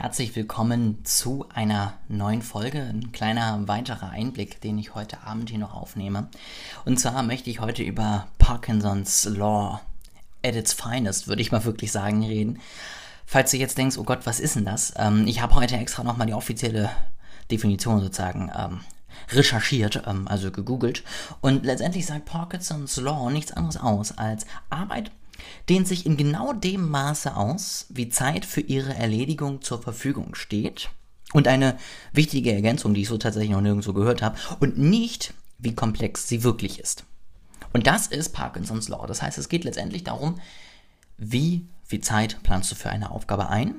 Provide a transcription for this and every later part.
Herzlich willkommen zu einer neuen Folge. Ein kleiner weiterer Einblick, den ich heute Abend hier noch aufnehme. Und zwar möchte ich heute über Parkinson's Law at its finest, würde ich mal wirklich sagen, reden. Falls du jetzt denkst, oh Gott, was ist denn das? Ähm, ich habe heute extra nochmal die offizielle Definition sozusagen ähm, recherchiert, ähm, also gegoogelt. Und letztendlich sagt Parkinson's Law nichts anderes aus als Arbeit dehnt sich in genau dem Maße aus, wie Zeit für ihre Erledigung zur Verfügung steht. Und eine wichtige Ergänzung, die ich so tatsächlich noch nirgendwo gehört habe, und nicht, wie komplex sie wirklich ist. Und das ist Parkinsons Law. Das heißt, es geht letztendlich darum, wie viel Zeit planst du für eine Aufgabe ein?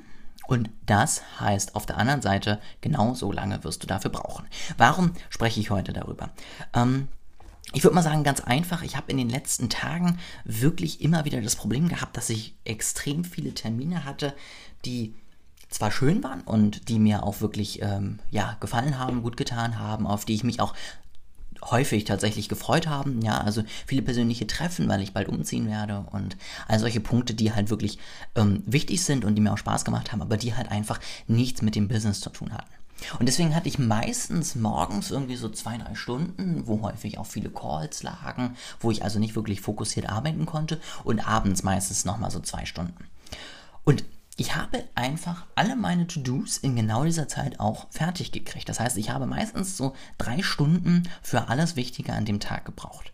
Und das heißt auf der anderen Seite, genau so lange wirst du dafür brauchen. Warum spreche ich heute darüber? Ähm, ich würde mal sagen, ganz einfach, ich habe in den letzten Tagen wirklich immer wieder das Problem gehabt, dass ich extrem viele Termine hatte, die zwar schön waren und die mir auch wirklich ähm, ja, gefallen haben, gut getan haben, auf die ich mich auch häufig tatsächlich gefreut haben. Ja, also viele persönliche Treffen, weil ich bald umziehen werde und all solche Punkte, die halt wirklich ähm, wichtig sind und die mir auch Spaß gemacht haben, aber die halt einfach nichts mit dem Business zu tun hatten. Und deswegen hatte ich meistens morgens irgendwie so zwei, drei Stunden, wo häufig auch viele Calls lagen, wo ich also nicht wirklich fokussiert arbeiten konnte und abends meistens nochmal so zwei Stunden. Und ich habe einfach alle meine To-Dos in genau dieser Zeit auch fertig gekriegt. Das heißt, ich habe meistens so drei Stunden für alles Wichtige an dem Tag gebraucht.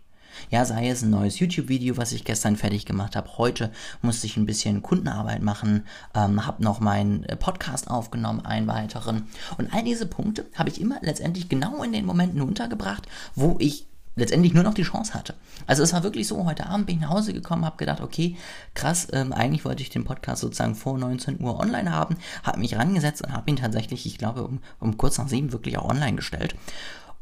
Ja, sei es ein neues YouTube-Video, was ich gestern fertig gemacht habe. Heute musste ich ein bisschen Kundenarbeit machen, ähm, habe noch meinen äh, Podcast aufgenommen, einen weiteren. Und all diese Punkte habe ich immer letztendlich genau in den Momenten untergebracht, wo ich letztendlich nur noch die Chance hatte. Also es war wirklich so, heute Abend bin ich nach Hause gekommen, habe gedacht, okay, krass, ähm, eigentlich wollte ich den Podcast sozusagen vor 19 Uhr online haben, habe mich rangesetzt und habe ihn tatsächlich, ich glaube, um, um kurz nach sieben wirklich auch online gestellt.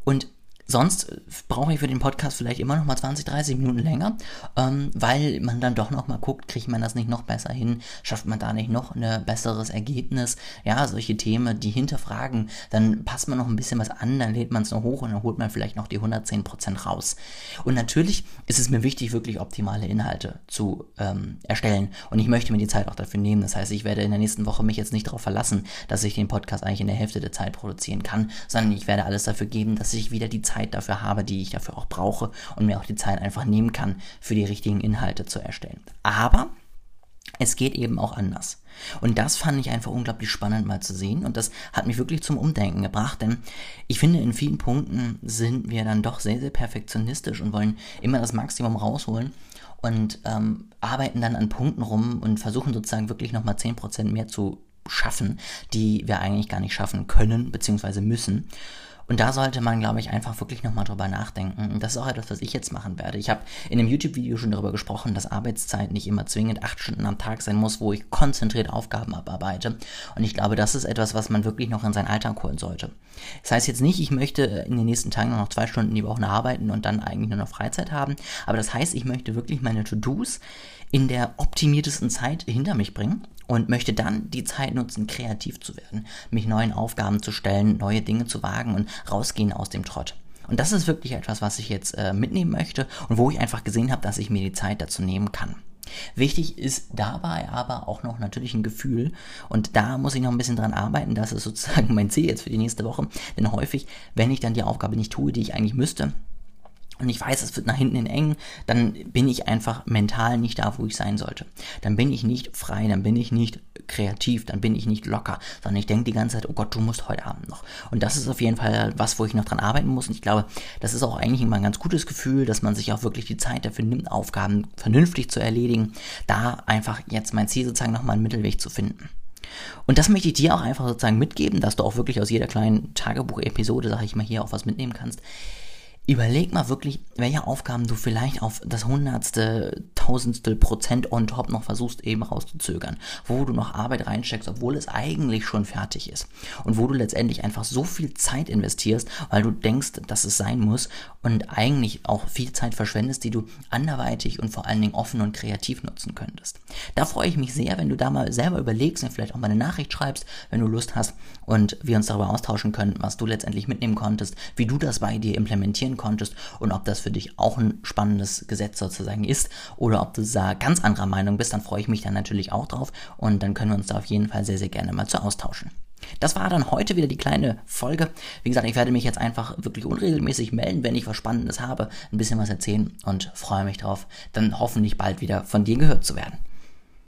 Und Sonst äh, brauche ich für den Podcast vielleicht immer noch mal 20, 30 Minuten länger, ähm, weil man dann doch noch mal guckt, kriegt man das nicht noch besser hin, schafft man da nicht noch ein besseres Ergebnis, ja, solche Themen, die hinterfragen, dann passt man noch ein bisschen was an, dann lädt man es noch hoch und dann holt man vielleicht noch die 110% raus. Und natürlich ist es mir wichtig, wirklich optimale Inhalte zu ähm, erstellen. Und ich möchte mir die Zeit auch dafür nehmen, das heißt, ich werde in der nächsten Woche mich jetzt nicht darauf verlassen, dass ich den Podcast eigentlich in der Hälfte der Zeit produzieren kann, sondern ich werde alles dafür geben, dass ich wieder die Zeit Zeit dafür habe, die ich dafür auch brauche und mir auch die Zeit einfach nehmen kann, für die richtigen Inhalte zu erstellen. Aber es geht eben auch anders. Und das fand ich einfach unglaublich spannend mal zu sehen und das hat mich wirklich zum Umdenken gebracht, denn ich finde, in vielen Punkten sind wir dann doch sehr, sehr perfektionistisch und wollen immer das Maximum rausholen und ähm, arbeiten dann an Punkten rum und versuchen sozusagen wirklich nochmal 10% mehr zu schaffen, die wir eigentlich gar nicht schaffen können bzw. müssen. Und da sollte man, glaube ich, einfach wirklich nochmal drüber nachdenken. Und das ist auch etwas, was ich jetzt machen werde. Ich habe in einem YouTube-Video schon darüber gesprochen, dass Arbeitszeit nicht immer zwingend acht Stunden am Tag sein muss, wo ich konzentriert Aufgaben abarbeite. Und ich glaube, das ist etwas, was man wirklich noch in seinen Alltag holen sollte. Das heißt jetzt nicht, ich möchte in den nächsten Tagen noch zwei Stunden die Woche arbeiten und dann eigentlich nur noch Freizeit haben. Aber das heißt, ich möchte wirklich meine To-Dos in der optimiertesten Zeit hinter mich bringen und möchte dann die Zeit nutzen, kreativ zu werden, mich neuen Aufgaben zu stellen, neue Dinge zu wagen und rausgehen aus dem Trott. Und das ist wirklich etwas, was ich jetzt äh, mitnehmen möchte und wo ich einfach gesehen habe, dass ich mir die Zeit dazu nehmen kann. Wichtig ist dabei aber auch noch natürlich ein Gefühl und da muss ich noch ein bisschen dran arbeiten, das ist sozusagen mein Ziel jetzt für die nächste Woche, denn häufig, wenn ich dann die Aufgabe nicht tue, die ich eigentlich müsste, und ich weiß, es wird nach hinten hin eng, dann bin ich einfach mental nicht da, wo ich sein sollte. Dann bin ich nicht frei, dann bin ich nicht kreativ, dann bin ich nicht locker, sondern ich denke die ganze Zeit, oh Gott, du musst heute Abend noch. Und das ist auf jeden Fall was, wo ich noch dran arbeiten muss. Und ich glaube, das ist auch eigentlich immer ein ganz gutes Gefühl, dass man sich auch wirklich die Zeit dafür nimmt, Aufgaben vernünftig zu erledigen. Da einfach jetzt mein Ziel sozusagen nochmal einen Mittelweg zu finden. Und das möchte ich dir auch einfach sozusagen mitgeben, dass du auch wirklich aus jeder kleinen Tagebuchepisode, sag ich mal, hier auch was mitnehmen kannst überleg mal wirklich, welche Aufgaben du vielleicht auf das hundertste, tausendstel Prozent on top noch versuchst eben rauszuzögern, wo du noch Arbeit reinsteckst, obwohl es eigentlich schon fertig ist und wo du letztendlich einfach so viel Zeit investierst, weil du denkst, dass es sein muss und eigentlich auch viel Zeit verschwendest, die du anderweitig und vor allen Dingen offen und kreativ nutzen könntest. Da freue ich mich sehr, wenn du da mal selber überlegst und vielleicht auch mal eine Nachricht schreibst, wenn du Lust hast und wir uns darüber austauschen können, was du letztendlich mitnehmen konntest, wie du das bei dir implementieren konntest und ob das für dich auch ein spannendes Gesetz sozusagen ist oder ob du da ganz anderer Meinung bist, dann freue ich mich dann natürlich auch drauf und dann können wir uns da auf jeden Fall sehr, sehr gerne mal zu austauschen. Das war dann heute wieder die kleine Folge. Wie gesagt, ich werde mich jetzt einfach wirklich unregelmäßig melden, wenn ich was Spannendes habe, ein bisschen was erzählen und freue mich drauf, dann hoffentlich bald wieder von dir gehört zu werden.